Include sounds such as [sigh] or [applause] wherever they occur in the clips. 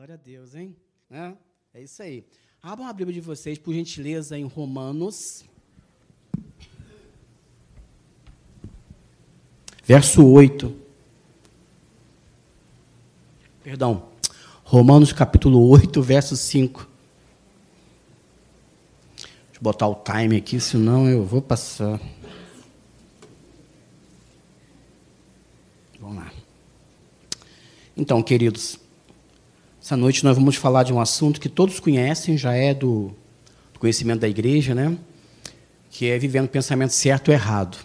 Glória a Deus, hein? É, é isso aí. Abram a Bíblia de vocês, por gentileza, em Romanos. Verso 8. Perdão. Romanos capítulo 8, verso 5. Deixa eu botar o time aqui, senão eu vou passar. Vamos lá. Então, queridos, essa noite nós vamos falar de um assunto que todos conhecem, já é do, do conhecimento da igreja, né? que é vivendo o pensamento certo ou errado.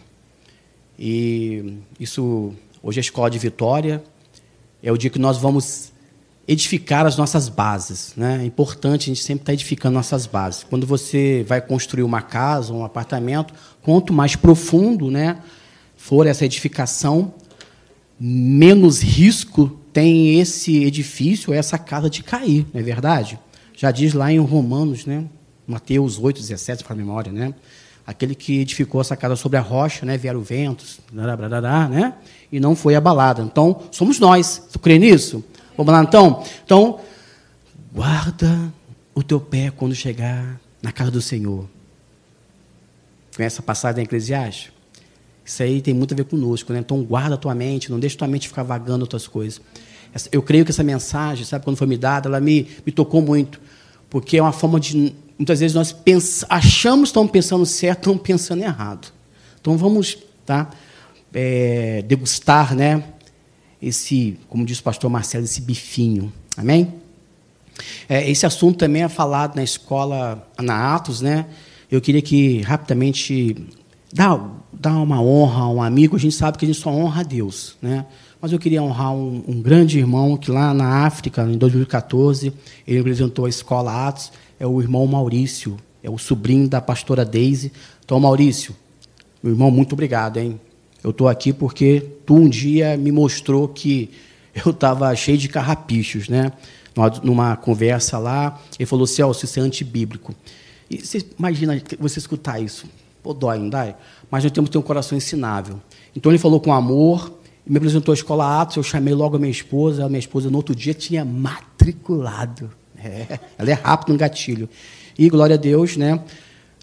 E isso, hoje é a escola de vitória, é o dia que nós vamos edificar as nossas bases. Né? É importante a gente sempre estar edificando nossas bases. Quando você vai construir uma casa, um apartamento, quanto mais profundo né, for essa edificação, menos risco tem esse edifício, essa casa de cair, não é verdade? Já diz lá em Romanos, né? Mateus 8, 17, para a memória, né? Aquele que edificou essa casa sobre a rocha, né? Vieram ventos, né? E não foi abalada. Então, somos nós. Tu crê nisso? Vamos lá, então? Então, guarda o teu pé quando chegar na casa do Senhor. Conhece a passagem da Eclesiastes? Isso aí tem muito a ver conosco, né? Então guarda a tua mente, não deixa tua mente ficar vagando outras coisas. Eu creio que essa mensagem, sabe, quando foi me dada, ela me, me tocou muito, porque é uma forma de muitas vezes nós achamos que estamos pensando certo, estamos pensando errado. Então vamos, tá? É, degustar, né? Esse, como diz o pastor Marcelo, esse bifinho. Amém? É, esse assunto também é falado na escola na Atos, né? Eu queria que rapidamente dá, dá uma honra a um amigo, a gente sabe que a gente só honra a Deus. Né? Mas eu queria honrar um, um grande irmão que lá na África, em 2014, ele representou a escola Atos, é o irmão Maurício, é o sobrinho da pastora Deise. Então, Maurício, meu irmão, muito obrigado, hein? Eu estou aqui porque tu um dia me mostrou que eu estava cheio de carrapichos, né? Numa conversa lá, ele falou, Celso, isso é antibíblico. E você imagina você escutar isso. Pô, dói, não dá? Mas nós temos que ter um coração ensinável. Então ele falou com amor, me apresentou a escola Atos, eu chamei logo a minha esposa, a minha esposa no outro dia tinha matriculado. É, ela é rápida no gatilho. E glória a Deus, né?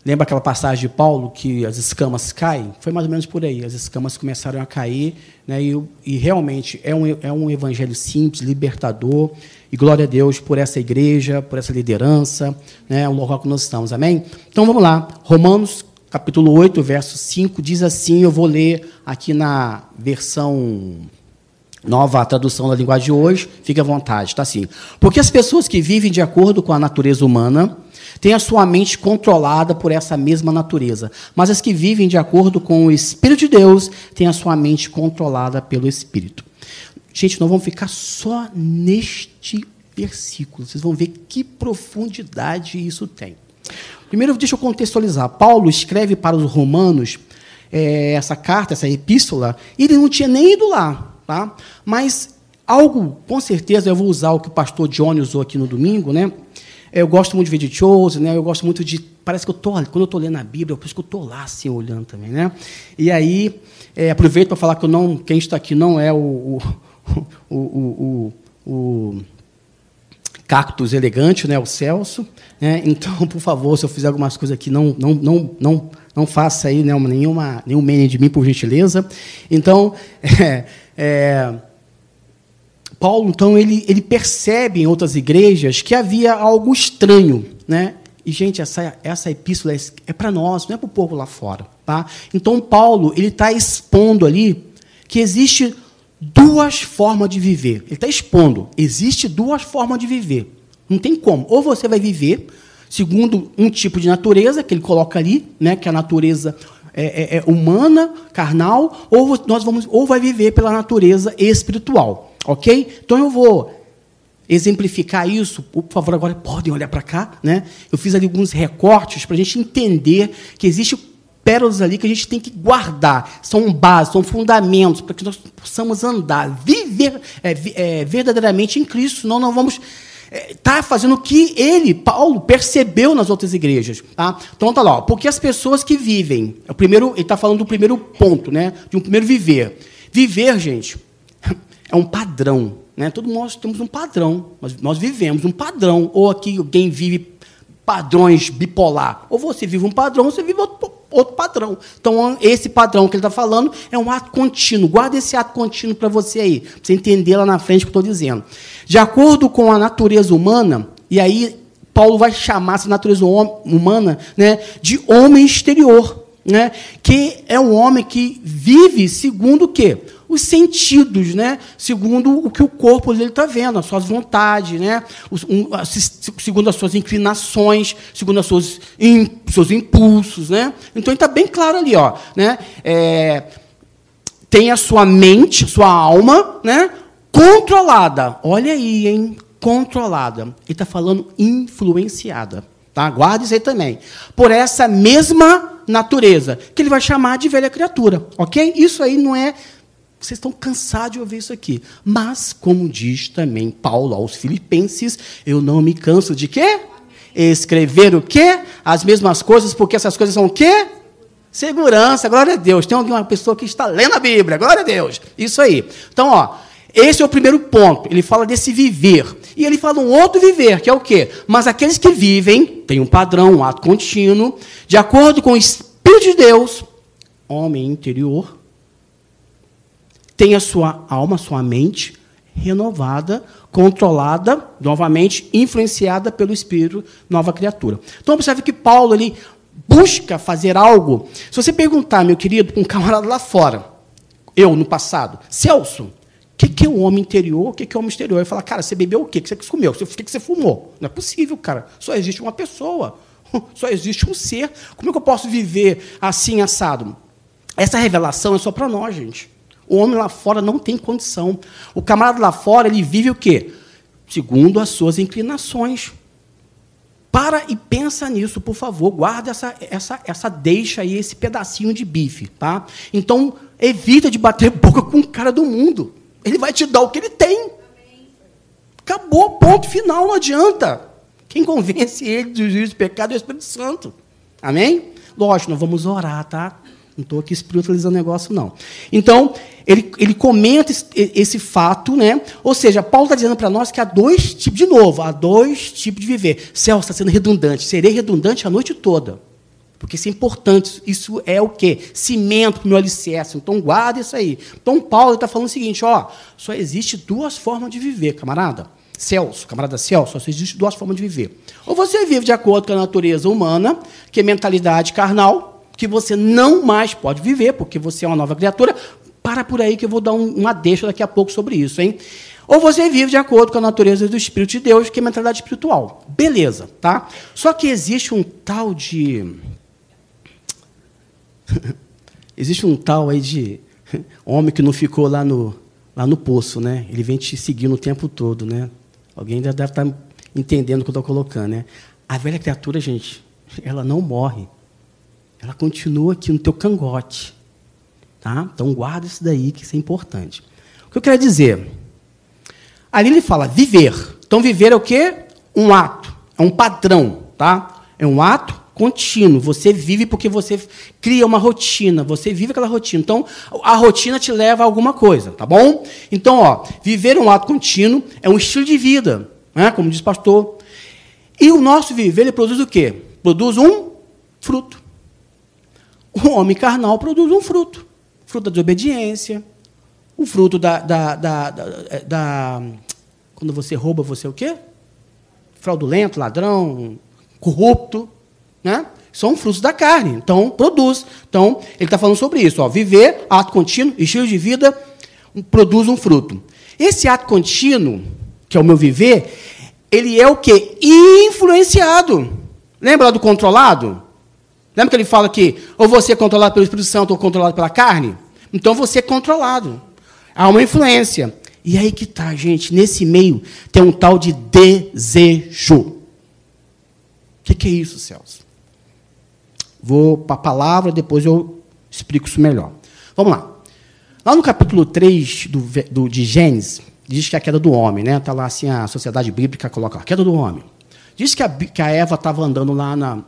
Lembra aquela passagem de Paulo que as escamas caem? Foi mais ou menos por aí. As escamas começaram a cair, né? e, e realmente é um, é um evangelho simples, libertador. E glória a Deus por essa igreja, por essa liderança, né? o local que nós estamos. Amém? Então vamos lá. Romanos capítulo 8, verso 5, diz assim: eu vou ler aqui na versão nova tradução da linguagem de hoje, fique à vontade, está assim. Porque as pessoas que vivem de acordo com a natureza humana têm a sua mente controlada por essa mesma natureza, mas as que vivem de acordo com o Espírito de Deus têm a sua mente controlada pelo Espírito. Gente, nós vamos ficar só neste versículo, vocês vão ver que profundidade isso tem. Primeiro, deixa eu contextualizar. Paulo escreve para os romanos é, essa carta, essa epístola, e ele não tinha nem ido lá. Tá? Mas algo, com certeza, eu vou usar o que o pastor Johnny usou aqui no domingo, né? Eu gosto muito de ver de Chose, né? Eu gosto muito de. Parece que eu tô, quando eu estou lendo a Bíblia, parece que eu estou lá assim olhando também, né? E aí é, aproveito para falar que eu não, quem está aqui não é o, o, [laughs] o, o, o cactus elegante, né, o Celso. Né? Então, por favor, se eu fizer algumas coisas aqui, não, não, não, não, não faça aí né, nenhuma, nenhum meme de mim, por gentileza. Então, [laughs] é, é, Paulo, então, ele, ele percebe em outras igrejas que havia algo estranho, né? E, gente, essa, essa epístola é, é para nós, não é para o povo lá fora. Tá? Então, Paulo ele está expondo ali que existe duas formas de viver. Ele está expondo. Existe duas formas de viver. Não tem como. Ou você vai viver segundo um tipo de natureza que ele coloca ali, né, que é a natureza é, é, é humana, carnal, ou nós vamos, ou vai viver pela natureza espiritual, ok? Então eu vou exemplificar isso. Por favor, agora podem olhar para cá, né? Eu fiz ali alguns recortes para a gente entender que existe pérolas ali que a gente tem que guardar. São bases, são fundamentos para que nós possamos andar, viver é, é, verdadeiramente em Cristo, senão não vamos estar é, fazendo o que ele, Paulo, percebeu nas outras igrejas. Tá? Então tá lá, porque as pessoas que vivem, é o primeiro, ele está falando do primeiro ponto, né? De um primeiro viver. Viver, gente, [laughs] é um padrão. Né? Todos nós temos um padrão, nós vivemos um padrão. Ou aqui alguém vive padrões bipolar. Ou você vive um padrão, ou você vive outro, outro padrão. Então, esse padrão que ele está falando é um ato contínuo. Guarda esse ato contínuo para você aí, para você entender lá na frente o que estou dizendo. De acordo com a natureza humana, e aí Paulo vai chamar essa natureza humana né, de homem exterior, né, que é um homem que vive segundo o quê? Os sentidos, né? segundo o que o corpo dele está vendo, as suas vontades, né? segundo as suas inclinações, segundo os seus, seus impulsos. Né? Então, está bem claro ali. Ó, né? É, tem a sua mente, sua alma, né? controlada. Olha aí, hein? Controlada. Ele está falando influenciada. Tá? Guarde isso aí também. Por essa mesma natureza, que ele vai chamar de velha criatura. Ok? Isso aí não é vocês estão cansados de ouvir isso aqui. Mas, como diz também Paulo aos Filipenses, eu não me canso de quê? Escrever o quê? As mesmas coisas, porque essas coisas são o quê? Segurança, glória a Deus. Tem alguma pessoa que está lendo a Bíblia, glória a Deus. Isso aí. Então, ó, esse é o primeiro ponto. Ele fala desse viver. E ele fala um outro viver, que é o quê? Mas aqueles que vivem, tem um padrão, um ato contínuo, de acordo com o Espírito de Deus, homem interior, tem a sua alma, sua mente renovada, controlada, novamente influenciada pelo Espírito, nova criatura. Então observe que Paulo ele busca fazer algo. Se você perguntar, meu querido, um camarada lá fora, eu no passado, Celso, o que, que é o homem interior? O que, que é o homem exterior? Ele fala, cara, você bebeu o quê? O que você comeu? O que você fumou? Não é possível, cara. Só existe uma pessoa. [laughs] Só existe um ser. Como é que eu posso viver assim, assado? Essa revelação é só para nós, gente. O homem lá fora não tem condição. O camarada lá fora, ele vive o quê? Segundo as suas inclinações. Para e pensa nisso, por favor. Guarda essa, essa, essa deixa aí, esse pedacinho de bife. Tá? Então, evita de bater [laughs] boca com o cara do mundo. Ele vai te dar o que ele tem. Acabou, ponto final, não adianta. Quem convence ele do juízo do pecado é o Espírito Santo. Amém? Lógico, nós vamos orar, tá? Não estou aqui espiritualizando o negócio, não. Então, ele, ele comenta esse, esse fato, né? Ou seja, Paulo está dizendo para nós que há dois tipos, de novo, há dois tipos de viver. Celso está sendo redundante. Serei redundante a noite toda. Porque isso é importante. Isso é o quê? Cimento para o meu alicerce. Então, guarda isso aí. Então, Paulo está falando o seguinte: ó, só existe duas formas de viver, camarada. Celso, camarada Celso, só existe duas formas de viver. Ou você vive de acordo com a natureza humana, que é mentalidade carnal, que você não mais pode viver, porque você é uma nova criatura. Para por aí que eu vou dar um, uma deixa daqui a pouco sobre isso, hein? Ou você vive de acordo com a natureza do Espírito de Deus, que é mentalidade espiritual. Beleza, tá? Só que existe um tal de. [laughs] existe um tal aí de homem que não ficou lá no, lá no poço, né? Ele vem te seguindo o tempo todo, né? Alguém já deve estar entendendo o que eu estou colocando, né? A velha criatura, gente, [laughs] ela não morre ela continua aqui no teu cangote. Tá? Então guarda isso daí, que isso é importante. O que eu quero dizer? Ali ele fala viver. Então viver é o quê? Um ato, é um padrão, tá? É um ato contínuo. Você vive porque você cria uma rotina, você vive aquela rotina. Então, a rotina te leva a alguma coisa, tá bom? Então, ó, viver um ato contínuo é um estilo de vida, né? como diz o pastor. E o nosso viver, ele produz o quê? Produz um fruto o homem carnal produz um fruto. Fruto da desobediência, o fruto da, da, da, da, Quando você rouba, você é o quê? Fraudulento, ladrão, corrupto. Né? São frutos da carne. Então, produz. Então, ele está falando sobre isso. Ó, viver, ato contínuo, estilo de vida, produz um fruto. Esse ato contínuo, que é o meu viver, ele é o quê? Influenciado. Lembra do controlado? Lembra que ele fala que ou você é controlado pelo Espírito Santo ou controlado pela carne? Então você é controlado. Há uma influência. E aí que está, gente, nesse meio tem um tal de desejo. O que, que é isso, Celso? Vou para a palavra, depois eu explico isso melhor. Vamos lá. Lá no capítulo 3 do, do, de Gênesis, diz que é a queda do homem, né? Está lá assim, a sociedade bíblica coloca a queda do homem. Diz que a, que a Eva estava andando lá na,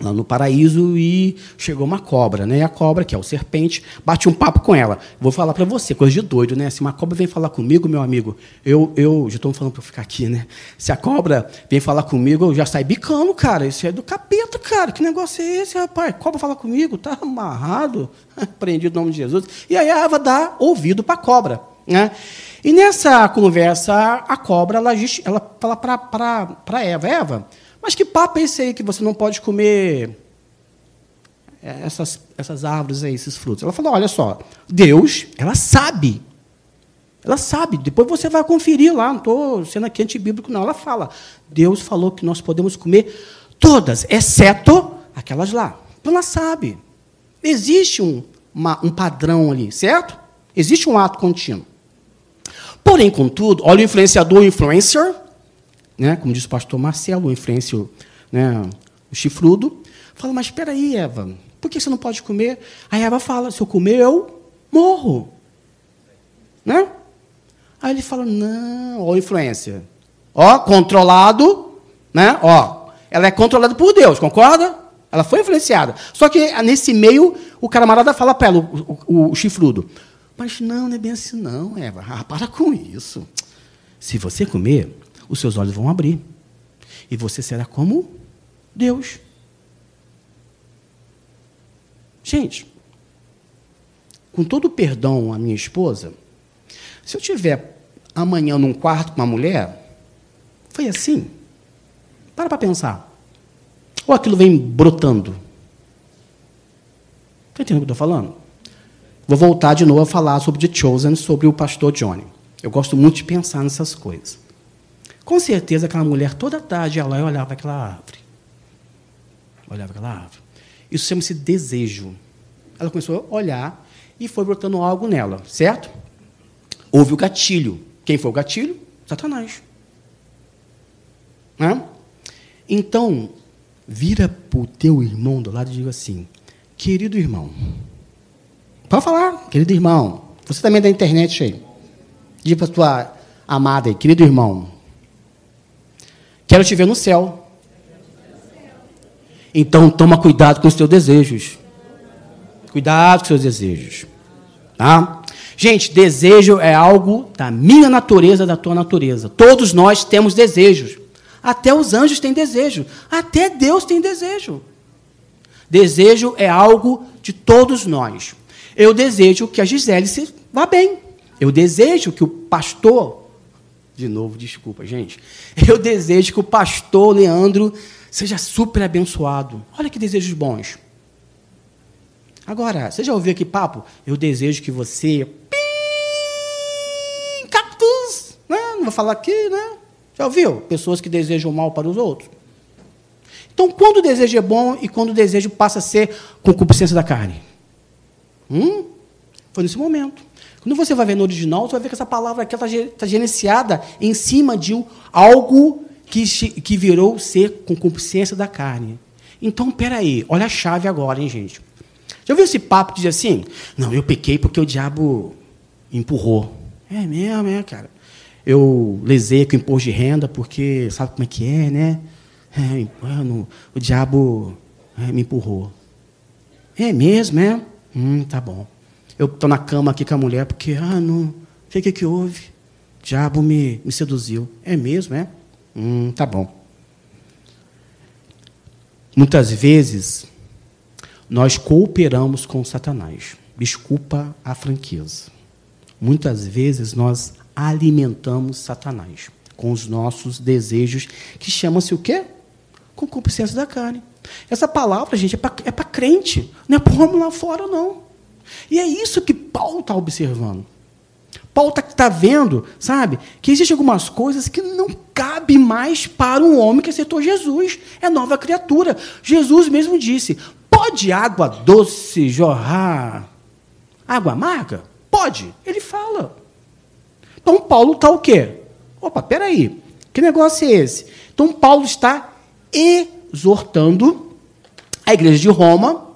lá no paraíso e chegou uma cobra, né? E a cobra, que é o serpente, bate um papo com ela. Vou falar para você, coisa de doido, né? Se uma cobra vem falar comigo, meu amigo, eu, eu já estou falando para ficar aqui, né? Se a cobra vem falar comigo, eu já saio bicando, cara. Isso é do capeta, cara. Que negócio é esse, rapaz? Cobra fala comigo, tá amarrado, [laughs] prendido no nome de Jesus. E aí a Eva dá ouvido para a cobra, né? E nessa conversa, a cobra, ela, ela fala para Eva, Eva, mas que papo é esse aí que você não pode comer essas, essas árvores aí, esses frutos? Ela falou: olha só, Deus, ela sabe. Ela sabe, depois você vai conferir lá, não estou sendo aqui antibíblico, não. Ela fala: Deus falou que nós podemos comer todas, exceto aquelas lá. Então ela sabe. Existe um, uma, um padrão ali, certo? Existe um ato contínuo. Porém, contudo, olha o influenciador, o influencer, né, como diz o pastor Marcelo, o né, o chifrudo, fala, mas espera aí, Eva, por que você não pode comer? Aí Eva fala, se eu comer, eu morro. Né? Aí ele fala, não, ó, influência. Ó, controlado, né? Ó, ela é controlada por Deus, concorda? Ela foi influenciada. Só que nesse meio, o camarada fala para ela, o, o, o, chifrudo, mas não, não é bem assim não, Eva. Ah, para com isso. Se você comer, os seus olhos vão abrir. E você será como Deus. Gente, com todo o perdão à minha esposa, se eu tiver amanhã num quarto com uma mulher, foi assim. Para para pensar. Ou aquilo vem brotando. Está entendendo o que eu estou falando? Vou voltar de novo a falar sobre The Chosen, sobre o pastor Johnny. Eu gosto muito de pensar nessas coisas. Com certeza aquela mulher toda tarde ia lá e olhava aquela árvore. Olhava aquela árvore. Isso chama-se desejo. Ela começou a olhar e foi brotando algo nela, certo? Houve o gatilho. Quem foi o gatilho? Satanás. Né? Então, vira para o teu irmão do lado e diga assim: querido irmão, pode falar, querido irmão, você também é da internet aí. Diga para tua amada aí, querido irmão, Quero te ver no céu. Então toma cuidado com os teus desejos. Cuidado com os seus desejos. Tá? Gente, desejo é algo da minha natureza, da tua natureza. Todos nós temos desejos. Até os anjos têm desejo. Até Deus tem desejo. Desejo é algo de todos nós. Eu desejo que a Gisele se vá bem. Eu desejo que o pastor de novo, desculpa, gente. Eu desejo que o pastor Leandro seja super abençoado. Olha que desejos bons. Agora, você já ouviu aqui papo? Eu desejo que você. Pim, cactus! Né? Não vou falar aqui, né? Já ouviu? Pessoas que desejam mal para os outros. Então, quando o desejo é bom e quando o desejo passa a ser concupiscência da carne? Hum? Foi nesse momento. Quando você vai ver no original, você vai ver que essa palavra aqui está tá gerenciada em cima de algo que, que virou ser com consciência da carne. Então, peraí, olha a chave agora, hein, gente? Já ouviu esse papo de dizer assim? Não, eu pequei porque o diabo empurrou. É mesmo, é, cara. Eu lesei com imposto de renda porque sabe como é que é, né? É, mano, o diabo é, me empurrou. É mesmo, é? Hum, tá bom. Eu estou na cama aqui com a mulher porque, ah, não, o que, que, que houve? O diabo me, me seduziu. É mesmo, é? Hum, tá bom. Muitas vezes, nós cooperamos com Satanás. Desculpa a franqueza. Muitas vezes, nós alimentamos Satanás com os nossos desejos, que chamam-se o quê? Concupiscência da carne. Essa palavra, gente, é para é crente, não é para homem lá fora, não. E é isso que Paulo está observando. Paulo está tá vendo, sabe, que existem algumas coisas que não cabe mais para um homem que aceitou Jesus. É nova criatura. Jesus mesmo disse: pode água doce jorrar água amarga? Pode. Ele fala. Então Paulo está o quê? Opa, peraí. Que negócio é esse? Então Paulo está exortando a igreja de Roma.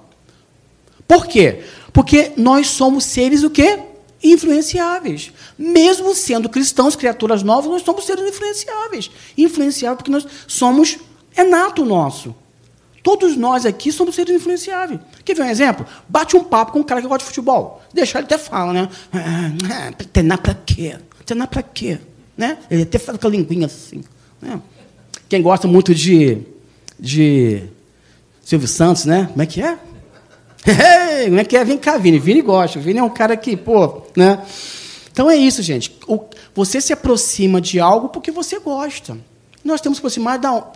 Por quê? Porque nós somos seres o quê? Influenciáveis. Mesmo sendo cristãos, criaturas novas, nós somos seres influenciáveis. Influenciáveis porque nós somos, é nato nosso. Todos nós aqui somos seres influenciáveis. Quer ver um exemplo? Bate um papo com um cara que gosta de futebol. Deixa ele até fala, né? Ah, treinar para quê? Treinar para quê? Né? Ele até fala com a linguinha assim. Né? Quem gosta muito de, de Silvio Santos, né? Como é que é? Como é que é? Vem cá, Vini. Vini gosta. Vini é um cara que, pô, né? Então é isso, gente. Você se aproxima de algo porque você gosta. Nós temos que aproximar da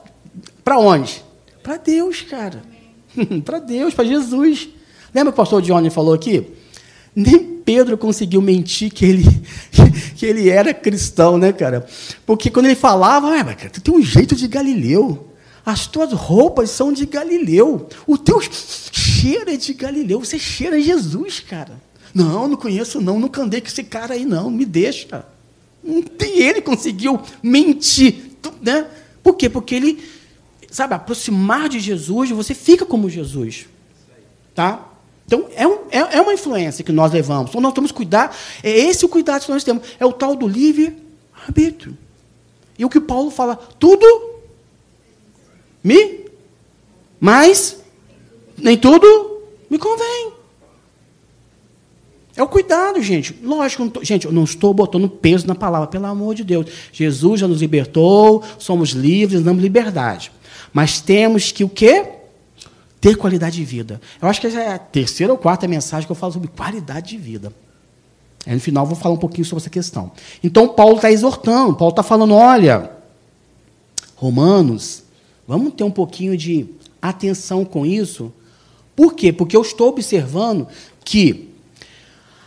para onde? Para Deus, cara. [laughs] para Deus, para Jesus. Lembra que o pastor Johnny falou aqui? Nem Pedro conseguiu mentir que ele, [laughs] que ele era cristão, né, cara? Porque quando ele falava, ah, cara, tu tem um jeito de Galileu. As tuas roupas são de Galileu. O teu cheiro é de Galileu. Você cheira Jesus, cara. Não, não conheço, não. Nunca andei com esse cara aí, não. Me deixa. Nem ele conseguiu mentir. Né? Por quê? Porque ele, sabe, aproximar de Jesus, você fica como Jesus. Tá? Então, é, um, é, é uma influência que nós levamos. Então, nós temos que cuidar. É esse o cuidado que nós temos. É o tal do livre-arbítrio. E o que Paulo fala, tudo me, mas nem tudo me convém. É o cuidado, gente. Lógico, tô, gente, eu não estou botando peso na palavra, pelo amor de Deus. Jesus já nos libertou, somos livres, damos liberdade. Mas temos que o quê? Ter qualidade de vida. Eu acho que essa é a terceira ou quarta mensagem que eu falo sobre qualidade de vida. Aí, no final, eu vou falar um pouquinho sobre essa questão. Então, Paulo está exortando, Paulo está falando: olha, Romanos, Vamos ter um pouquinho de atenção com isso. Por quê? Porque eu estou observando que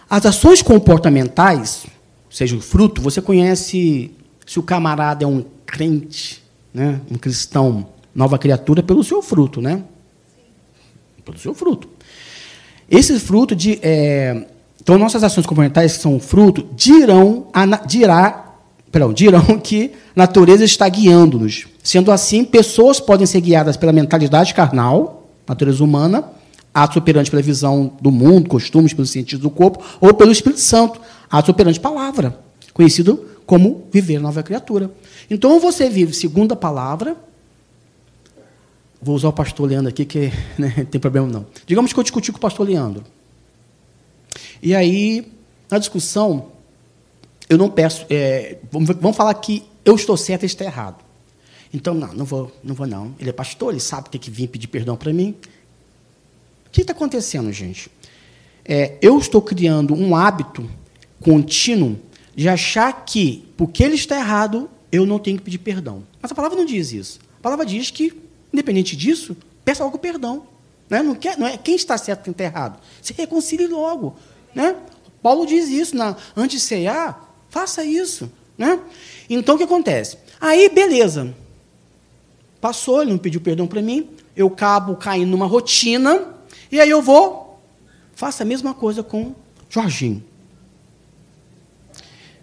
as ações comportamentais, seja o fruto, você conhece se o camarada é um crente, né, um cristão, nova criatura, pelo seu fruto, né? Pelo seu fruto. Esse fruto de. É, então, nossas ações comportamentais que são fruto dirão, dirá, perdão, dirão [laughs] que a natureza está guiando-nos. Sendo assim, pessoas podem ser guiadas pela mentalidade carnal, natureza humana, atos operantes pela visão do mundo, costumes pelos sentidos do corpo, ou pelo Espírito Santo, atos operantes palavra, conhecido como viver nova criatura. Então, você vive segundo a palavra. Vou usar o pastor Leandro aqui, que [laughs] né, não tem problema não. Digamos que eu discuti com o pastor Leandro. E aí, na discussão, eu não peço. É, vamos, vamos falar que eu estou certo e está errado. Então, não, não vou, não vou não. Ele é pastor, ele sabe que tem que vir pedir perdão para mim. O que está acontecendo, gente? É, eu estou criando um hábito contínuo de achar que, porque ele está errado, eu não tenho que pedir perdão. Mas a palavra não diz isso. A palavra diz que, independente disso, peça logo perdão. Né? Não, quer, não é quem está certo quem está errado. Se reconcilie logo. Né? Paulo diz isso, na, antes de cear, faça isso. Né? Então, o que acontece? Aí, beleza. Passou, ele não pediu perdão para mim, eu acabo caindo numa rotina, e aí eu vou, faço a mesma coisa com Jorginho.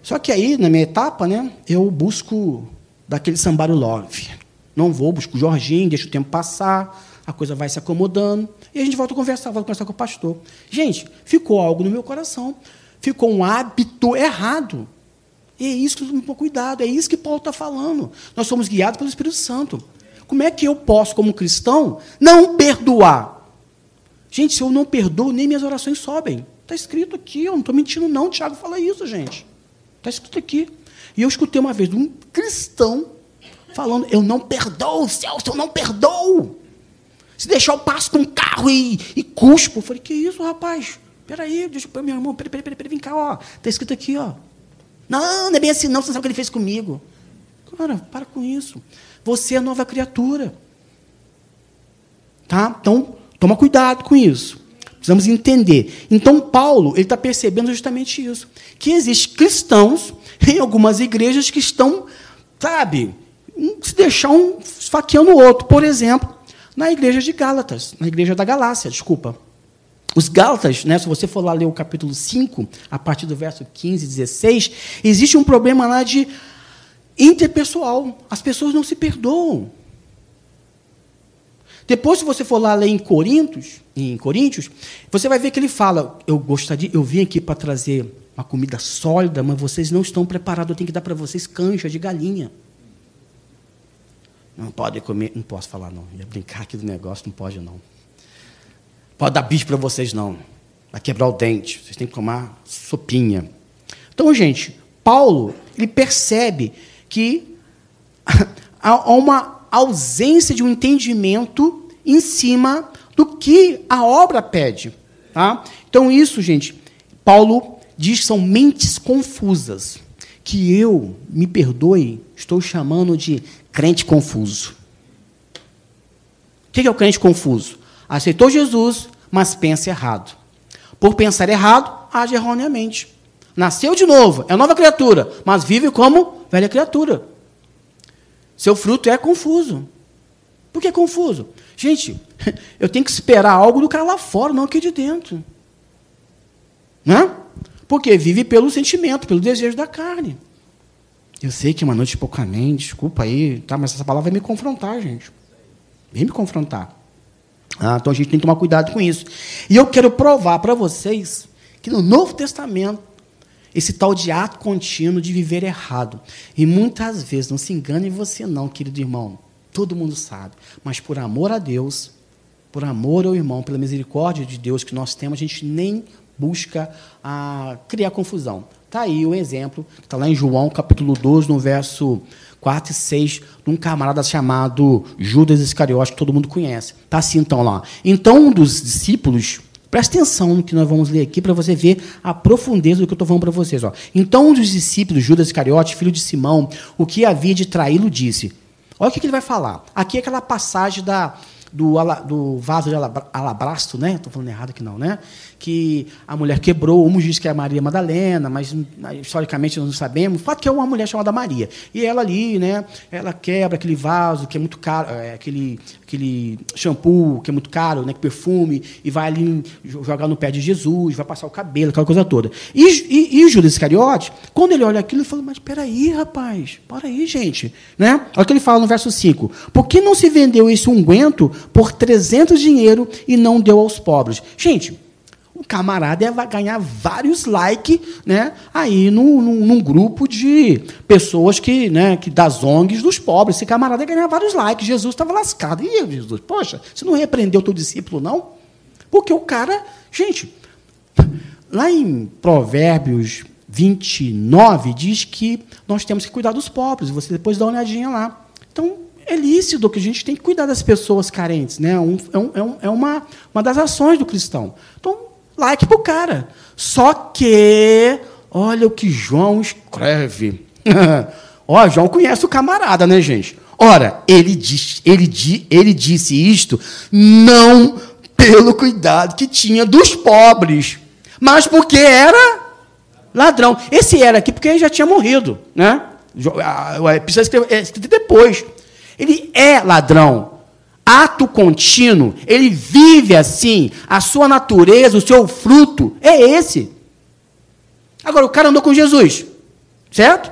Só que aí, na minha etapa, né, eu busco daquele sambaru love. Não vou, busco o Jorginho, deixo o tempo passar, a coisa vai se acomodando, e a gente volta a conversar, volta a conversar com o pastor. Gente, ficou algo no meu coração, ficou um hábito errado. E é isso que eu tomo cuidado, é isso que Paulo está falando. Nós somos guiados pelo Espírito Santo. Como é que eu posso, como cristão, não perdoar? Gente, se eu não perdoo, nem minhas orações sobem. Está escrito aqui, eu não estou mentindo, não. O Tiago fala isso, gente. Está escrito aqui. E eu escutei uma vez um cristão falando: Eu não perdoo, Celso, eu não perdoo. Se deixar, eu passo com um carro e, e cuspo. Eu falei: Que isso, rapaz? Peraí, deixa eu meu irmão, peraí, peraí, peraí, vem cá, ó. Está escrito aqui, ó. Não, não é bem assim, não, você não sabe o que ele fez comigo. Cara, para com isso. Você é nova criatura. Tá? Então, toma cuidado com isso. Precisamos entender. Então, Paulo ele está percebendo justamente isso. Que existem cristãos em algumas igrejas que estão, sabe, se deixar um esfaqueando o outro. Por exemplo, na igreja de Gálatas, na igreja da Galácia, desculpa. Os Gálatas, né, se você for lá ler o capítulo 5, a partir do verso 15 e 16, existe um problema lá de interpessoal. As pessoas não se perdoam. Depois, se você for lá ler em Coríntios, em Coríntios, você vai ver que ele fala: eu gostaria, eu vim aqui para trazer uma comida sólida, mas vocês não estão preparados. Eu tenho que dar para vocês cancha de galinha. Não pode comer. Não posso falar, não. Ia brincar aqui do negócio, não pode, não. Pode dar bicho para vocês, não. Vai quebrar o dente. Vocês têm que tomar sopinha. Então, gente, Paulo, ele percebe que [laughs] há uma ausência de um entendimento em cima do que a obra pede. Tá? Então, isso, gente, Paulo diz que são mentes confusas, que eu, me perdoe, estou chamando de crente confuso. O que é o crente confuso? Aceitou Jesus, mas pensa errado. Por pensar errado, age erroneamente. Nasceu de novo, é nova criatura, mas vive como velha criatura. Seu fruto é confuso. Por que confuso? Gente, [laughs] eu tenho que esperar algo do cara lá fora, não aqui de dentro. Né? Porque vive pelo sentimento, pelo desejo da carne. Eu sei que é uma noite poucamente, desculpa aí, tá? mas essa palavra vai me confrontar, gente. Vem me confrontar. Ah, então a gente tem que tomar cuidado com isso. E eu quero provar para vocês que no Novo Testamento, esse tal de ato contínuo de viver errado. E muitas vezes, não se engane você não, querido irmão. Todo mundo sabe. Mas por amor a Deus, por amor ao irmão, pela misericórdia de Deus que nós temos, a gente nem busca ah, criar confusão. Está aí o exemplo, está lá em João, capítulo 12, no verso 4 e 6, de um camarada chamado Judas Iscariote, que todo mundo conhece. Está assim, então, lá. Então, um dos discípulos, presta atenção no que nós vamos ler aqui, para você ver a profundeza do que eu estou falando para vocês. Ó. Então, um dos discípulos, Judas Iscariote, filho de Simão, o que havia de traí-lo, disse. Olha o que ele vai falar. Aqui é aquela passagem da, do, do vaso de alabastro, né? Estou falando errado aqui não, né? Que a mulher quebrou, uns dizem que é Maria Madalena, mas historicamente nós não sabemos. O fato é que é uma mulher chamada Maria. E ela ali, né? Ela quebra aquele vaso que é muito caro, é, aquele, aquele shampoo que é muito caro, né? Que perfume, e vai ali jogar no pé de Jesus, vai passar o cabelo, aquela coisa toda. E, e, e Judas Iscariote, quando ele olha aquilo, ele fala, mas peraí, rapaz, para aí, gente. Né? Olha o que ele fala no verso 5. Por que não se vendeu esse unguento por 300 dinheiro e não deu aos pobres. Gente, camarada vai ganhar vários likes né, aí num, num, num, grupo de pessoas que, né, que das ONGs dos pobres. Esse camarada ia ganhar vários likes. Jesus estava lascado. E Jesus, poxa, você não repreendeu teu discípulo, não? Porque o cara, gente, lá em Provérbios 29 diz que nós temos que cuidar dos pobres. Você depois dá uma olhadinha lá. Então, é lícito que a gente tem que cuidar das pessoas carentes. Né? Um, é, um, é, é uma, uma das ações do cristão. Então, like para o cara. Só que, olha o que João escreve. [laughs] Ó, João conhece o camarada, né, gente? Ora, ele, diz, ele, ele disse isto não pelo cuidado que tinha dos pobres, mas porque era ladrão. Esse era aqui porque ele já tinha morrido, né? Precisa escrever depois. Ele é ladrão. Ato contínuo, ele vive assim. A sua natureza, o seu fruto é esse. Agora, o cara andou com Jesus, certo?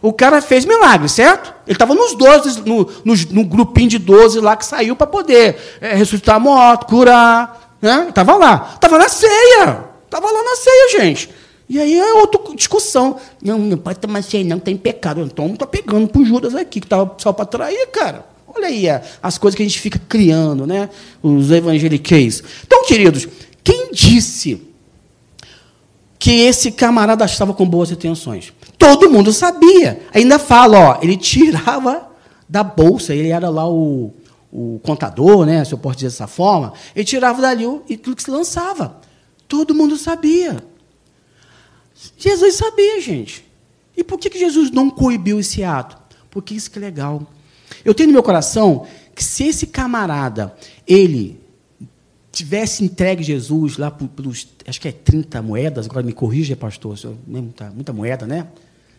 O cara fez milagre, certo? Ele estava nos 12, no, no, no, grupinho de 12 lá que saiu para poder é, ressuscitar a morte, curar. Né? Estava lá. Estava na ceia. Estava lá na ceia, gente. E aí é outra discussão. Não, não pode tomar ceia, não, tem pecado. Então não está pegando para Judas aqui, que estava só para trair, cara. Olha aí as coisas que a gente fica criando, né? Os evangeliqueis. Então, queridos, quem disse que esse camarada estava com boas intenções? Todo mundo sabia. Ainda fala, ó, ele tirava da bolsa, ele era lá o, o contador, né? Se eu posso dizer dessa forma, ele tirava dali aquilo que se lançava. Todo mundo sabia. Jesus sabia, gente. E por que, que Jesus não coibiu esse ato? Porque isso que é legal. Eu tenho no meu coração que se esse camarada, ele tivesse entregue Jesus lá pelos, acho que é 30 moedas, agora me corrija, pastor, muita, muita moeda, né?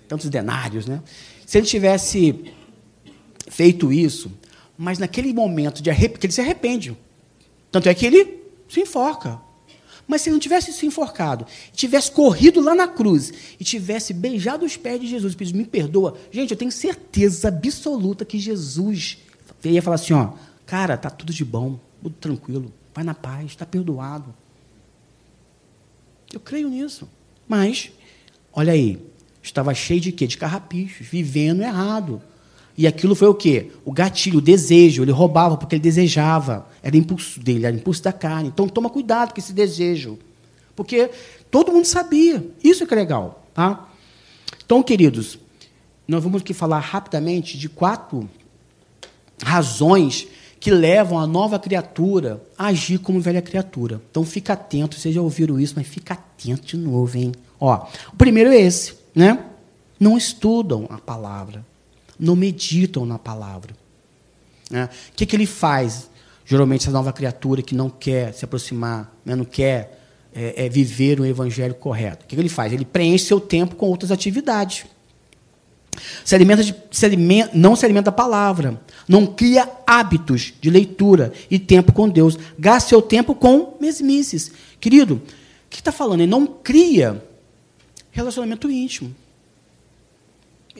Tantos denários, né? Se ele tivesse feito isso, mas naquele momento de arrep... que ele se arrepende, tanto é que ele se enforca. Mas se ele não tivesse se enforcado, tivesse corrido lá na cruz e tivesse beijado os pés de Jesus e pedido, me perdoa, gente, eu tenho certeza absoluta que Jesus ia falar assim: ó, cara, tá tudo de bom, tudo tranquilo, vai na paz, está perdoado. Eu creio nisso. Mas, olha aí, estava cheio de quê? De carrapichos, vivendo errado. E aquilo foi o quê? O gatilho, o desejo. Ele roubava porque ele desejava. Era impulso dele, era impulso da carne. Então toma cuidado com esse desejo. Porque todo mundo sabia. Isso é que é legal. Tá? Então, queridos, nós vamos aqui falar rapidamente de quatro razões que levam a nova criatura a agir como velha criatura. Então fica atento, vocês já ouviram isso, mas fica atento de novo, hein? Ó, o primeiro é esse, né? Não estudam a palavra, não meditam na palavra. Né? O que, que ele faz? Geralmente essa nova criatura que não quer se aproximar, né? não quer é, é viver o evangelho correto. O que, que ele faz? Ele preenche seu tempo com outras atividades. Se alimenta de, se alimenta, não se alimenta da palavra. Não cria hábitos de leitura e tempo com Deus. Gasta seu tempo com mesmices. Querido, o que está falando? Ele não cria relacionamento íntimo.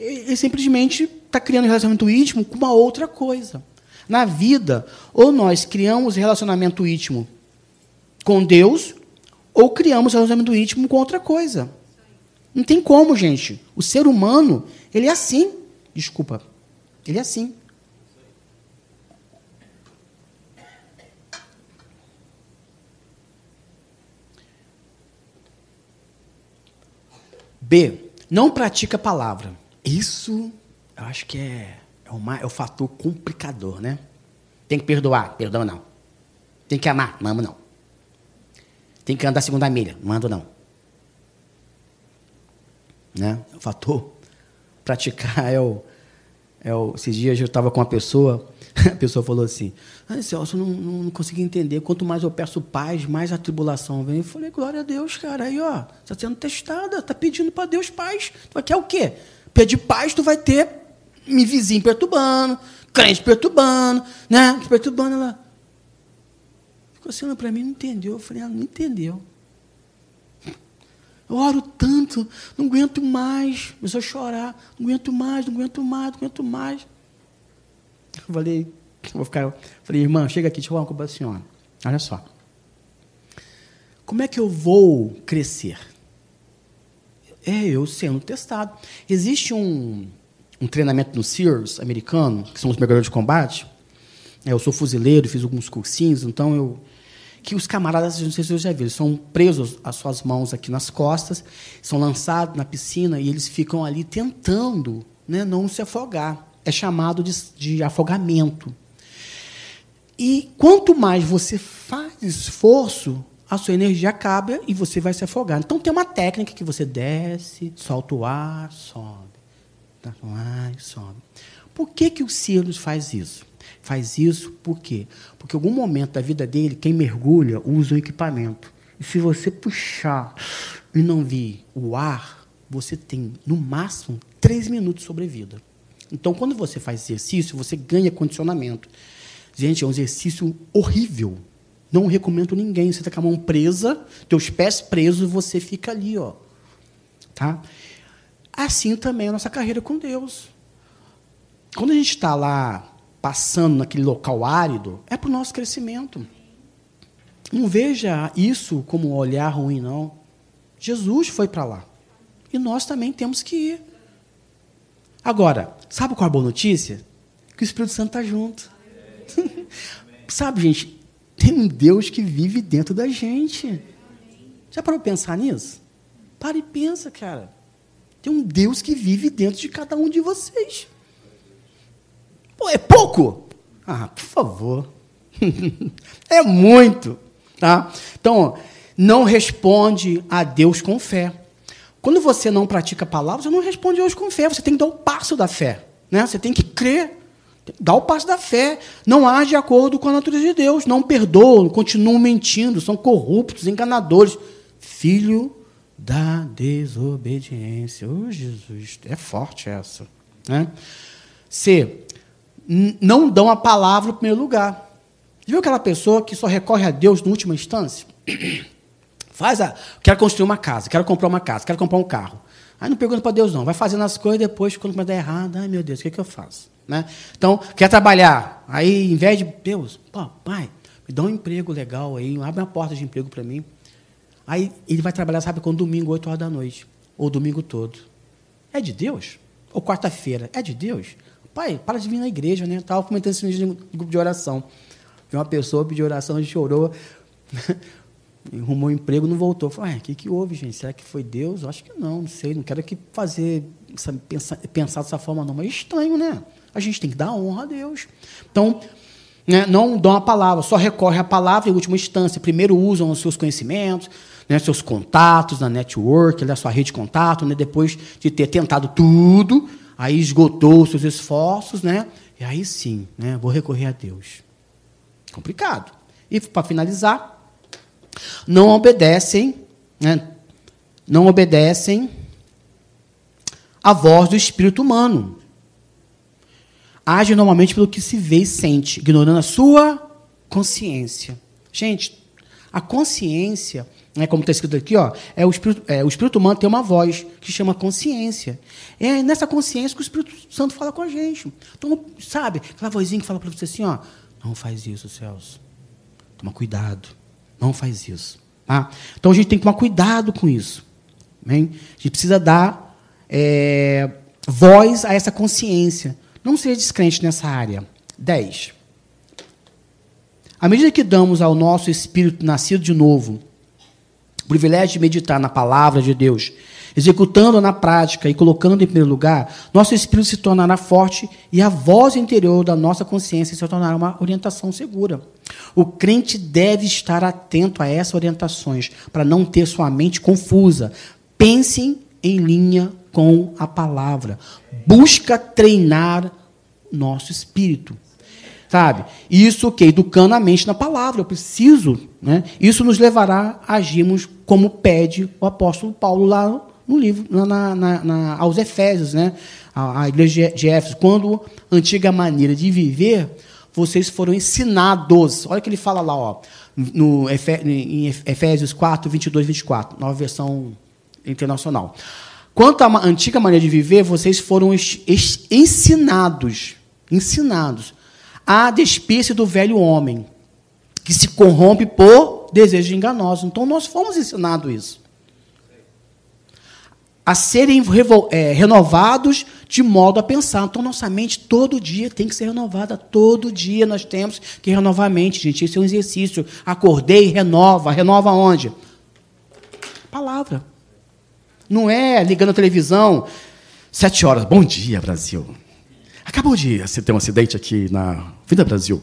Ele simplesmente está criando relacionamento íntimo com uma outra coisa. Na vida, ou nós criamos relacionamento íntimo com Deus, ou criamos relacionamento íntimo com outra coisa. Não tem como, gente. O ser humano, ele é assim. Desculpa. Ele é assim. B. Não pratica a palavra. Isso, eu acho que é, é, uma, é o fator complicador, né? Tem que perdoar. Perdão, não. Tem que amar. Não amo, não. Tem que andar segunda milha. Não ando, não né? O fator [laughs] praticar é o, é o. Esses dias eu estava com uma pessoa, [laughs] a pessoa falou assim: ah, Celso, não, não, não consegui entender. Quanto mais eu peço paz, mais a tribulação vem. Eu falei: glória a Deus, cara. Aí, ó, está sendo testada, está pedindo para Deus paz. Tu querer o quê? Pedir paz, tu vai ter me vizinho perturbando, crente perturbando, né? Perturbando ela. Ficou assim para mim, não entendeu. Eu falei: ah, não entendeu. Eu oro tanto, não aguento mais. Começou a chorar. Não aguento mais, não aguento mais, não aguento mais. Eu falei, vou ficar. Falei, irmã, chega aqui, deixa eu falar uma coisa para a senhora. Olha só. Como é que eu vou crescer? É eu sendo testado. Existe um, um treinamento no SEARS americano, que são os mergulhadores de combate. É, eu sou fuzileiro, fiz alguns cursinhos, então eu que os camaradas, não sei se vocês já viram, são presos as suas mãos aqui nas costas, são lançados na piscina e eles ficam ali tentando né, não se afogar. É chamado de, de afogamento. E quanto mais você faz esforço, a sua energia acaba e você vai se afogar. Então tem uma técnica que você desce, solta o ar, sobe. Dá o ar e sobe. Por que, que o Silas faz isso? Faz isso por quê? Porque em algum momento da vida dele, quem mergulha usa o equipamento. E se você puxar e não vir o ar, você tem, no máximo, três minutos de sobrevida. Então, quando você faz exercício, você ganha condicionamento. Gente, é um exercício horrível. Não recomendo ninguém. Você está com a mão presa, teus pés presos, você fica ali, ó. Tá? Assim também é a nossa carreira com Deus. Quando a gente está lá passando naquele local árido, é para o nosso crescimento. Não veja isso como um olhar ruim, não. Jesus foi para lá. E nós também temos que ir. Agora, sabe qual é a boa notícia? Que o Espírito Santo está junto. [laughs] sabe, gente, tem um Deus que vive dentro da gente. Já parou para pensar nisso? Para e pensa, cara. Tem um Deus que vive dentro de cada um de vocês. Pô, é pouco? Ah, por favor. [laughs] é muito. Tá? Então, não responde a Deus com fé. Quando você não pratica a palavra, você não responde a Deus com fé. Você tem que dar o passo da fé. Né? Você tem que crer. Dá o passo da fé. Não age de acordo com a natureza de Deus. Não perdoam, continuam mentindo, são corruptos, enganadores. Filho da desobediência. Oh, Jesus, é forte essa. Né? C não dão a palavra no primeiro lugar. Viu aquela pessoa que só recorre a Deus na última instância? [clears throat] Faz a. Quero construir uma casa, quero comprar uma casa, quero comprar um carro. Aí não pergunta para Deus, não. Vai fazendo as coisas depois, quando vai dar errado, ai meu Deus, o que, é que eu faço? Né? Então, quer trabalhar. Aí, em vez de. Deus, pô, pai, me dá um emprego legal aí, abre uma porta de emprego para mim. Aí ele vai trabalhar, sabe, quando domingo, 8 horas da noite. Ou domingo todo. É de Deus? Ou quarta-feira? É de Deus? pai, para de vir na igreja, né? Estava comentando isso no grupo de oração. Vi uma pessoa pedir oração, a gente chorou, [laughs] arrumou um emprego, não voltou. Falei, o que, que houve, gente? Será que foi Deus? Eu acho que não, não sei, não quero que fazer, pensar, pensar dessa forma não, mas é estranho, né? A gente tem que dar honra a Deus. Então, né, não dão a palavra, só recorre à palavra em última instância. Primeiro usam os seus conhecimentos, né, seus contatos na network, na sua rede de contato, né, depois de ter tentado tudo, aí esgotou seus esforços, né, e aí sim, né, vou recorrer a Deus. Complicado. E para finalizar, não obedecem, né, não obedecem à voz do espírito humano age normalmente pelo que se vê e sente, ignorando a sua consciência. Gente, a consciência, né, como está escrito aqui, ó, é o, espírito, é, o espírito humano tem uma voz que chama consciência. É nessa consciência que o Espírito Santo fala com a gente. Então, sabe, aquela vozinha que fala para você assim, ó, não faz isso, Celso. Toma cuidado. Não faz isso. Tá? Então a gente tem que tomar cuidado com isso. Hein? A gente precisa dar é, voz a essa consciência. Não seja descrente nessa área. 10. À medida que damos ao nosso espírito nascido de novo o privilégio de meditar na palavra de Deus, executando na prática e colocando em primeiro lugar, nosso espírito se tornará forte e a voz interior da nossa consciência se tornará uma orientação segura. O crente deve estar atento a essas orientações para não ter sua mente confusa. Pensem em linha com a palavra. Busca treinar nosso espírito. Sabe? Isso que educando a mente na palavra, eu preciso, né? Isso nos levará a agirmos como pede o apóstolo Paulo lá no livro, na, na, na, aos Efésios, né? A, a igreja de Éfeso, quando antiga maneira de viver, vocês foram ensinados. Olha o que ele fala lá, ó, no em Efésios 4, 22 e 24, nova versão internacional. Quanto à antiga maneira de viver, vocês foram ensinados, ensinados a despir-se do velho homem, que se corrompe por desejos enganosos. Então, nós fomos ensinados isso. A serem é, renovados de modo a pensar. Então, nossa mente todo dia tem que ser renovada. Todo dia nós temos que renovar a mente, gente. Isso é um exercício. Acordei, renova. Renova onde? Palavra. Não é ligando a televisão, sete horas, bom dia, Brasil. Acabou de ter um acidente aqui na Vida Brasil.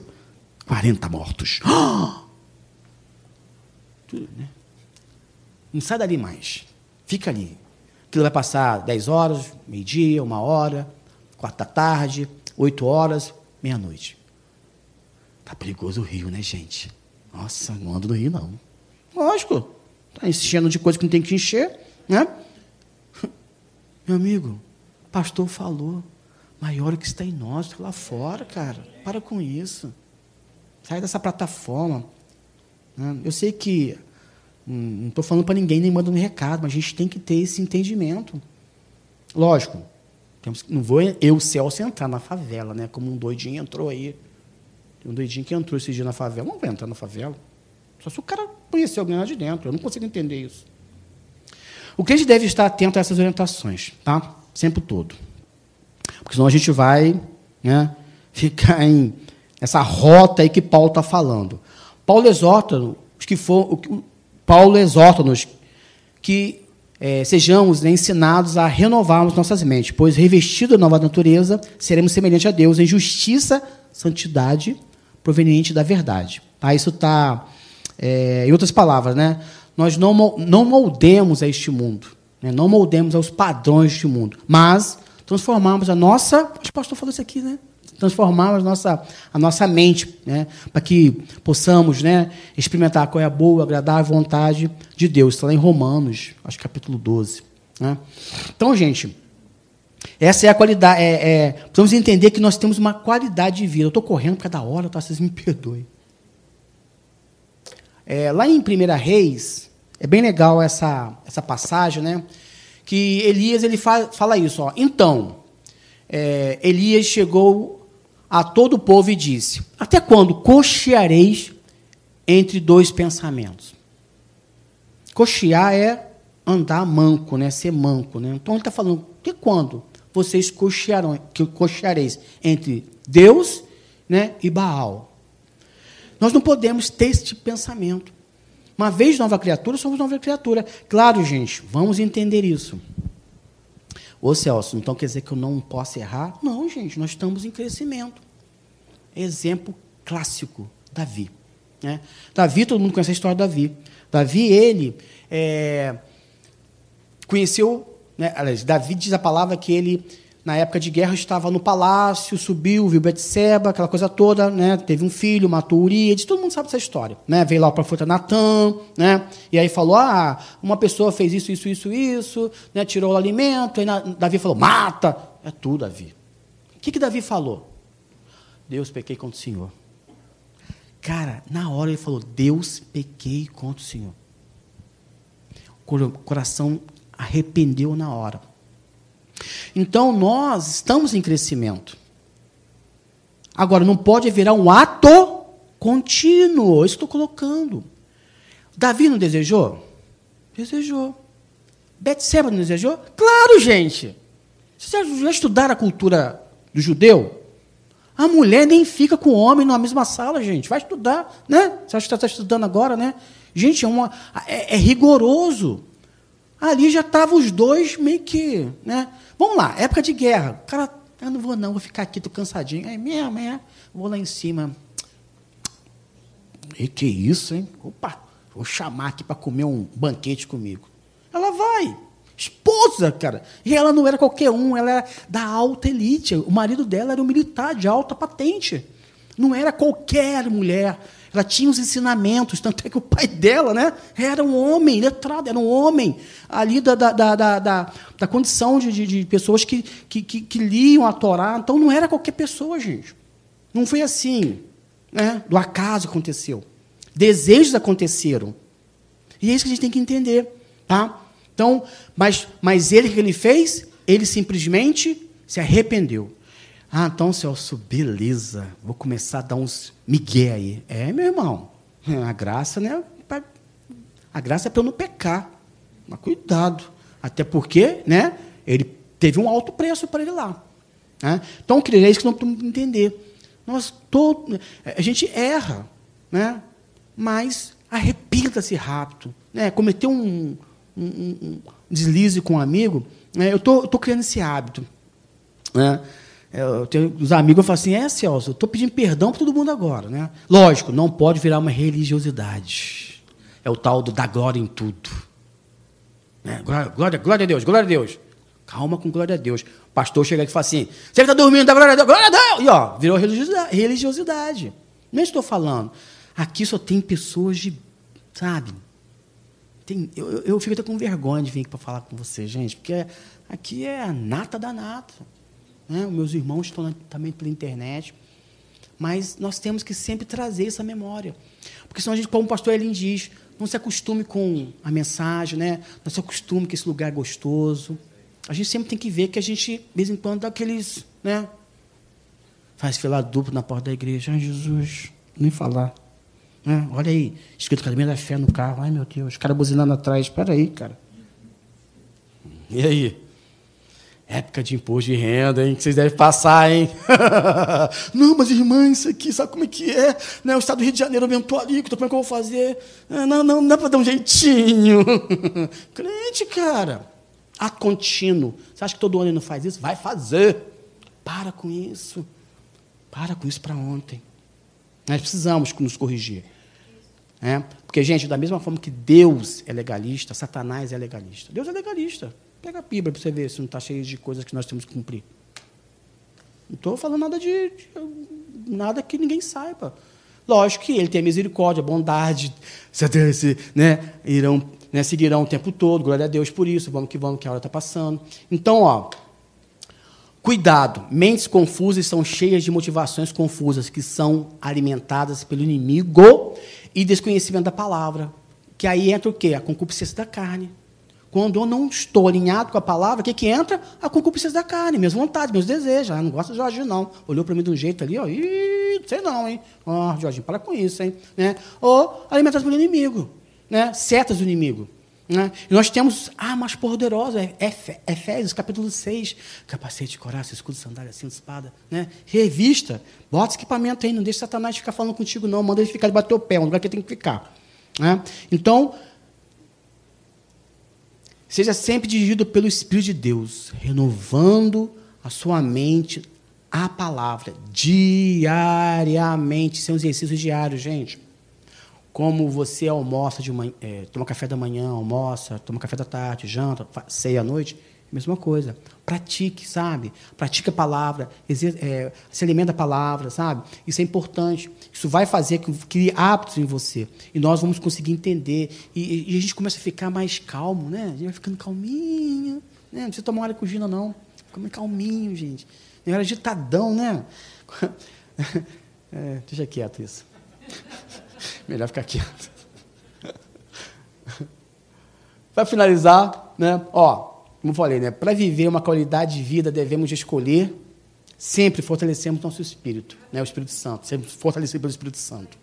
40 mortos. [gasps] Né? Não sai dali mais. Fica ali. Aquilo vai passar 10 horas, meio-dia, uma hora, quatro da tarde, oito horas, meia-noite. Tá perigoso o rio, né, gente? Nossa, não ando no rio, não. Lógico. Tá enchendo de coisa que não tem que encher, né? Meu amigo, pastor falou, maior que está em nós, está lá fora, cara. Para com isso. Sai dessa plataforma. Né? Eu sei que hum, não estou falando para ninguém nem mandando um recado, mas a gente tem que ter esse entendimento. Lógico, temos, não vou eu, Celso, entrar na favela, né? Como um doidinho entrou aí. Tem um doidinho que entrou esse dia na favela. Não vai entrar na favela. Só se o cara conhecer alguém lá de dentro. Eu não consigo entender isso. O crente deve estar atento a essas orientações, tá? Sempre todo. Porque senão a gente vai né, ficar em essa rota aí que Paulo está falando. Paulo exorta-nos que for, Paulo exorta-nos que é, sejamos né, ensinados a renovarmos nossas mentes, pois revestido da nova natureza, seremos semelhantes a Deus em justiça, santidade, proveniente da verdade. Tá? Isso está, é, em outras palavras, né? Nós não, não moldemos a este mundo, né? não moldemos aos padrões deste mundo, mas transformamos a nossa. O pastor falou isso aqui, né? Transformamos a nossa, a nossa mente, né? para que possamos né, experimentar qual é a boa, agradável vontade de Deus. Está lá em Romanos, acho que capítulo 12. Né? Então, gente, essa é a qualidade. É, é, precisamos entender que nós temos uma qualidade de vida. Eu estou correndo cada hora, tá? vocês me [laughs] perdoem. É, lá em 1 Reis, é bem legal essa, essa passagem, né? Que Elias ele fala, fala isso. Ó. Então, é, Elias chegou a todo o povo e disse: Até quando cocheareis entre dois pensamentos? Cochear é andar manco, né? Ser manco, né? Então ele está falando: que quando vocês cochearão, cocheareis entre Deus né, e Baal. Nós não podemos ter de pensamento. Uma vez nova criatura, somos nova criatura. Claro, gente, vamos entender isso. Ô Celso, então quer dizer que eu não posso errar? Não, gente, nós estamos em crescimento. Exemplo clássico, Davi. Né? Davi, todo mundo conhece a história de Davi. Davi, ele é, conheceu, né, aliás, Davi diz a palavra que ele na época de guerra estava no palácio, subiu, viu Betseba, aquela coisa toda, né? Teve um filho, matou Urias, todo mundo sabe essa história, né? Veio lá o profeta Natan, né? E aí falou: "Ah, uma pessoa fez isso, isso, isso, isso, né? Tirou o alimento". Aí Davi falou: "Mata". É tudo, Davi. O que que Davi falou? Deus, pequei contra o Senhor. Cara, na hora ele falou: Deus, pequei contra o Senhor. O coração arrependeu na hora. Então nós estamos em crescimento. Agora, não pode virar um ato contínuo. Isso estou colocando. Davi não desejou? Desejou. Betseba não desejou? Claro, gente. Vocês já estudaram a cultura do judeu? A mulher nem fica com o homem na mesma sala, gente. Vai estudar, né? Você acha que está estudando agora, né? Gente, é, uma, é, é rigoroso. Ali já estavam os dois meio que, né? Vamos lá, época de guerra. O cara, eu não vou não, vou ficar aqui, tô cansadinho. É mesmo, é. Vou lá em cima. E que isso, hein? Opa, vou chamar aqui para comer um banquete comigo. Ela vai. Esposa, cara. E ela não era qualquer um, ela era da alta elite. O marido dela era um militar de alta patente. Não era qualquer mulher. Ela tinha os ensinamentos, tanto é que o pai dela né, era um homem, letrado, era um homem ali da, da, da, da, da condição de, de, de pessoas que, que, que, que, liam a Torá. Então não era qualquer pessoa, gente. Não foi assim. Né? Do acaso aconteceu. Desejos aconteceram. E é isso que a gente tem que entender. Tá? Então, mas, mas ele que ele fez? Ele simplesmente se arrependeu. Ah, então, Celso, beleza. Vou começar a dar uns migué aí. É, meu irmão. A graça, né? A graça é para eu não pecar. Mas cuidado. Até porque, né? Ele teve um alto preço para ele lá. Né? Então, queria é isso que temos que entender. Nós todo, a gente erra, né? Mas arrependa-se rápido. Né? Cometeu um, um, um, deslize com um amigo. Né? Eu tô, tô criando esse hábito. Né? É, eu tenho os amigos eu falo assim, é, Celso, eu estou pedindo perdão para todo mundo agora. Né? Lógico, não pode virar uma religiosidade. É o tal do dar glória em tudo. Né? Glória, glória, glória a Deus, glória a Deus. Calma com glória a Deus. O pastor chega aqui e fala assim, você está dormindo, dá glória a Deus, glória a Deus. E ó, virou religiosidade. Nem estou falando. Aqui só tem pessoas de, sabe? Tem, eu, eu, eu fico até com vergonha de vir aqui para falar com você, gente, porque aqui é a nata da nata. Né? Os meus irmãos estão também pela internet. Mas nós temos que sempre trazer essa memória. Porque senão a gente, como o pastor Elin diz, não se acostume com a mensagem, né? não se acostume com esse lugar gostoso. A gente sempre tem que ver que a gente, de vez em quando, dá aqueles. Né? Faz filar duplo na porta da igreja. Ai, Jesus, nem falar. Né? Olha aí, escrito Academia da Fé no carro. Ai, meu Deus, cara buzinando atrás. Espera aí, cara. E aí? Época de imposto de renda, hein? Que vocês devem passar, hein? [laughs] não, mas irmã, isso aqui, sabe como é que é? Né? O Estado do Rio de Janeiro aumentou ali, como é que eu vou fazer? Ah, não, não, não dá para dar um jeitinho. [laughs] Crente, cara. Ato contínuo. Você acha que todo ano ele não faz isso? Vai fazer. Para com isso. Para com isso para ontem. Nós precisamos nos corrigir. É? Porque, gente, da mesma forma que Deus é legalista, Satanás é legalista. Deus é legalista. Pega a Bíblia para você ver se não está cheio de coisas que nós temos que cumprir. Não estou falando nada de, de, nada que ninguém saiba. Lógico que ele tem misericórdia, bondade, né, irão, né, seguirão o tempo todo, glória a Deus por isso, vamos que vamos, que a hora está passando. Então, ó, cuidado, mentes confusas são cheias de motivações confusas, que são alimentadas pelo inimigo e desconhecimento da palavra. Que aí entra o quê? A concupiscência da carne. Quando eu não estou alinhado com a palavra, o que, que entra? A concupiscência da carne, minhas vontades, meus desejos. Ah, não gosto de Jorginho, não. Olhou para mim de um jeito ali, ó, ih, sei não, hein? Ó, oh, Jorginho, para com isso, hein? Né? Ou alimentação pelo inimigo, né? Setas do inimigo. Né? E nós temos armas poderosas, Efésios capítulo 6, capacete de coração, escudo, sandália, cinto, espada, né? revista, bota esse equipamento aí, não deixa Satanás ficar falando contigo não, manda ele ficar de bater o pé, um lugar que ele tem que ficar. Né? Então, seja sempre dirigido pelo Espírito de Deus, renovando a sua mente à palavra, diariamente, são exercícios diários, gente como você almoça de manhã, é, toma café da manhã, almoça, toma café da tarde, janta, ceia à noite, mesma coisa. Pratique, sabe? Pratique a palavra, é, se alimenta a palavra, sabe? Isso é importante. Isso vai fazer que crie hábitos em você. E nós vamos conseguir entender. E, e, a gente começa a ficar mais calmo, né? A gente vai ficando calminho. Né? Não precisa tomar uma cugina, não. Fica mais calminho, gente. Não era agitadão, né? [laughs] É, deixa quieto isso. [laughs] Melhor ficar quieto. [laughs] Para finalizar, né? Ó, como falei, né? Para viver uma qualidade de vida, devemos escolher sempre fortalecemos nosso espírito, né? O Espírito Santo, sempre fortalecido pelo Espírito Santo.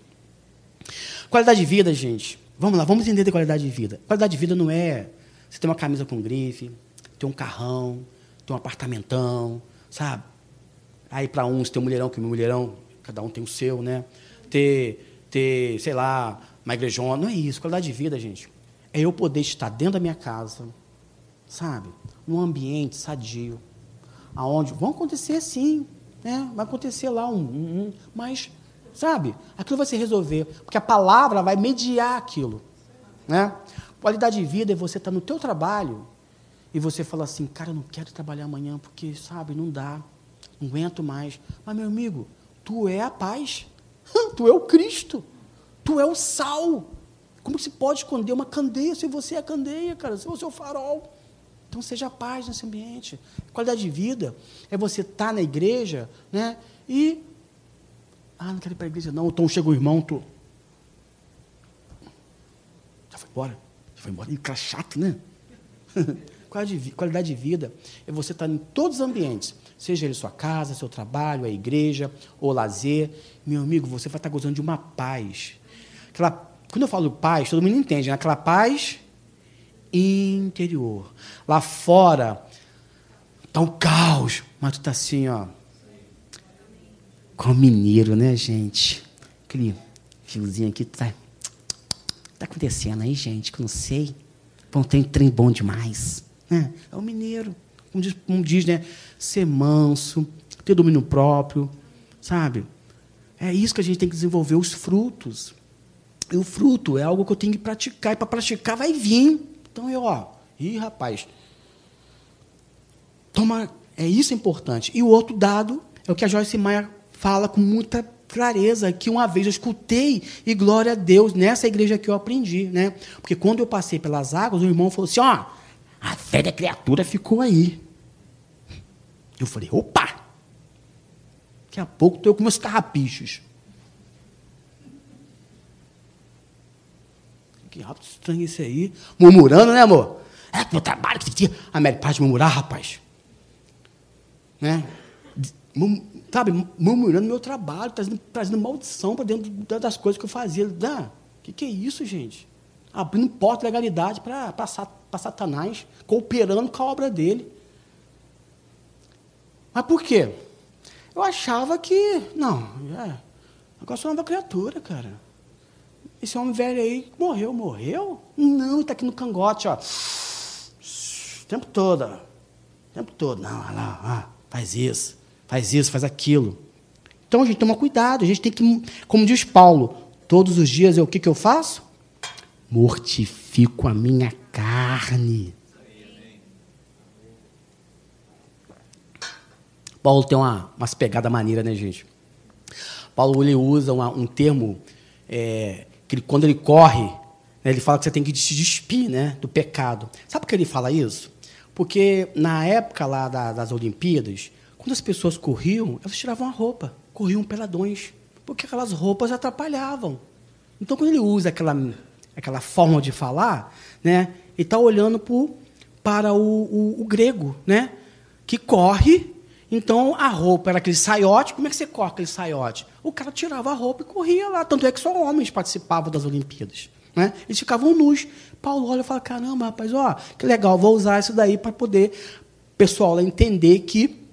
Qualidade de vida, gente. Vamos lá, vamos entender de qualidade de vida. Qualidade de vida não é você ter uma camisa com grife, ter um carrão, ter um apartamentão, sabe? Aí para uns tem um mulherão, que um mulherão, cada um tem o seu, né? Ter ter, sei lá, uma igrejona. Não é isso. Qualidade de vida, gente, é eu poder estar dentro da minha casa, sabe? Num ambiente sadio. Aonde vão acontecer sim, né? Vai acontecer lá um, um, um, mas, sabe? Aquilo vai se resolver, porque a palavra vai mediar aquilo, né? Qualidade de vida é você estar no teu trabalho e você falar assim, cara, eu não quero trabalhar amanhã porque, sabe, não dá, não aguento mais. Mas, meu amigo, tu é a paz. Tu é o Cristo. Tu é o sal. Como se pode esconder uma candeia se você é a candeia, cara? Se você é o farol. Então seja paz nesse ambiente. Qualidade de vida é você estar tá na igreja, né? E ah, não quero ir para a igreja não. Então chega o irmão, tu já foi embora, já foi embora. E cara chato, né? [laughs] Qualidade de vida é você estar tá em todos os ambientes seja ele sua casa, seu trabalho, a igreja ou lazer, meu amigo, você vai estar gozando de uma paz. Aquela, quando eu falo paz, todo mundo entende, né? aquela paz interior. Lá fora está um caos, mas tu está assim, ó, com o mineiro, né, gente? Aquele fiozinho aqui, tá, tá acontecendo aí, gente, que eu não sei. Bom, tem trem bom demais. Né? É o mineiro como diz, como diz, né? Ser manso, ter domínio próprio, sabe? É isso que a gente tem que desenvolver, os frutos. E o fruto é algo que eu tenho que praticar, e para praticar vai vir. Então eu, ó, ih, rapaz, toma, é isso importante. E o outro dado é o que a Joyce Maia fala com muita clareza, que uma vez eu escutei, e glória a Deus, nessa igreja que eu aprendi, né? Porque quando eu passei pelas águas, o irmão falou assim, ó, a fé da criatura ficou aí. Eu falei, opa! Daqui a pouco estou com meus carrapichos. Que rápido estranho esse aí. Murmurando, né, amor? É meu trabalho que tinha. A Mary de murmurar, rapaz. Né? Sabe, murmurando meu trabalho, trazendo, trazendo maldição para dentro das coisas que eu fazia. O que, que é isso, gente? Abrindo porta de legalidade para Satanás, cooperando com a obra dele. Mas por quê? Eu achava que, não, é, agora sou uma nova criatura, cara. Esse homem velho aí morreu, morreu? Não, está aqui no cangote, ó. O tempo todo, ó. O tempo todo. Não, lá, ah, faz isso, faz isso, faz aquilo. Então a gente toma cuidado, a gente tem que, como diz Paulo, todos os dias eu o que, que eu faço? Mortifico a minha carne. Paulo tem uma, umas pegadas maneiras, né, gente? Paulo ele usa uma, um termo é, que ele, quando ele corre, né, ele fala que você tem que se despir né, do pecado. Sabe por que ele fala isso? Porque na época lá da, das Olimpíadas, quando as pessoas corriam, elas tiravam a roupa, corriam peladões, porque aquelas roupas atrapalhavam. Então, quando ele usa aquela, aquela forma de falar, né, ele está olhando pro, para o, o, o grego, né, que corre então a roupa era aquele saiote. Como é que você corta aquele saiote? O cara tirava a roupa e corria lá. Tanto é que só homens participavam das Olimpíadas. Né? Eles ficavam nus. Paulo olha e fala: caramba, rapaz, ó, que legal, vou usar isso daí para poder o pessoal entender que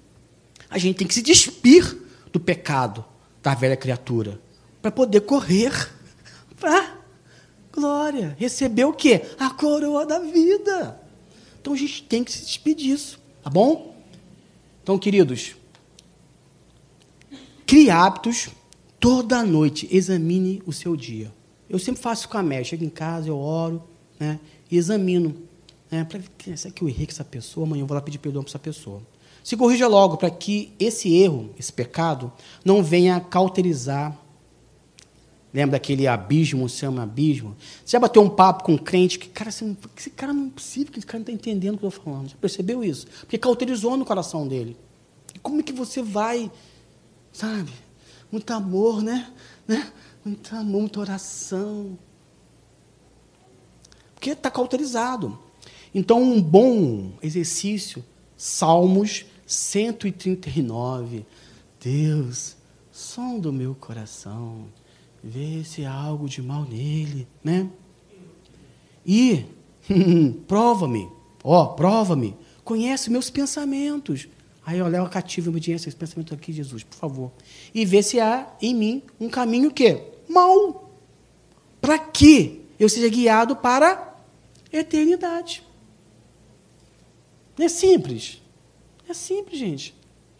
a gente tem que se despir do pecado da velha criatura para poder correr para glória. Receber o quê? A coroa da vida. Então a gente tem que se despedir disso, tá bom? Então, queridos, crie hábitos toda noite, examine o seu dia. Eu sempre faço com a Mel, chego em casa, eu oro, né, e examino, né, para ver, será que eu errei com essa pessoa? Amanhã eu vou lá pedir perdão para essa pessoa. Se corrija logo para que esse erro, esse pecado, não venha cauterizar. Lembra daquele abismo, se chama abismo? Você já bateu um papo com um crente que, cara, esse cara não é possível, que esse cara não está entendendo o que eu estou falando. Já percebeu isso? Porque cauterizou no coração dele. E como é que você vai, sabe? Muito amor, né? né? Muito amor, muita oração. Porque está cauterizado. Então, um bom exercício, Salmos 139. Deus, som do meu coração, vê se há algo de mal nele, né? E [laughs] prova-me, ó, prova-me, conhece meus pensamentos. Aí eu levo cativo a obediência esse pensamento aqui, Jesus, por favor. E vê se há em mim um caminho que mal. Para que eu seja guiado para a eternidade. É simples. É simples, gente.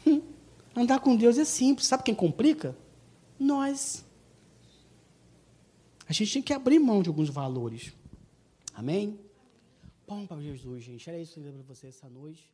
Hum. Andar com Deus é simples. Sabe quem complica? Nós. A gente tem que abrir mão de alguns valores. Amém? Bom para Jesus, gente. Era isso que eu para você essa noite.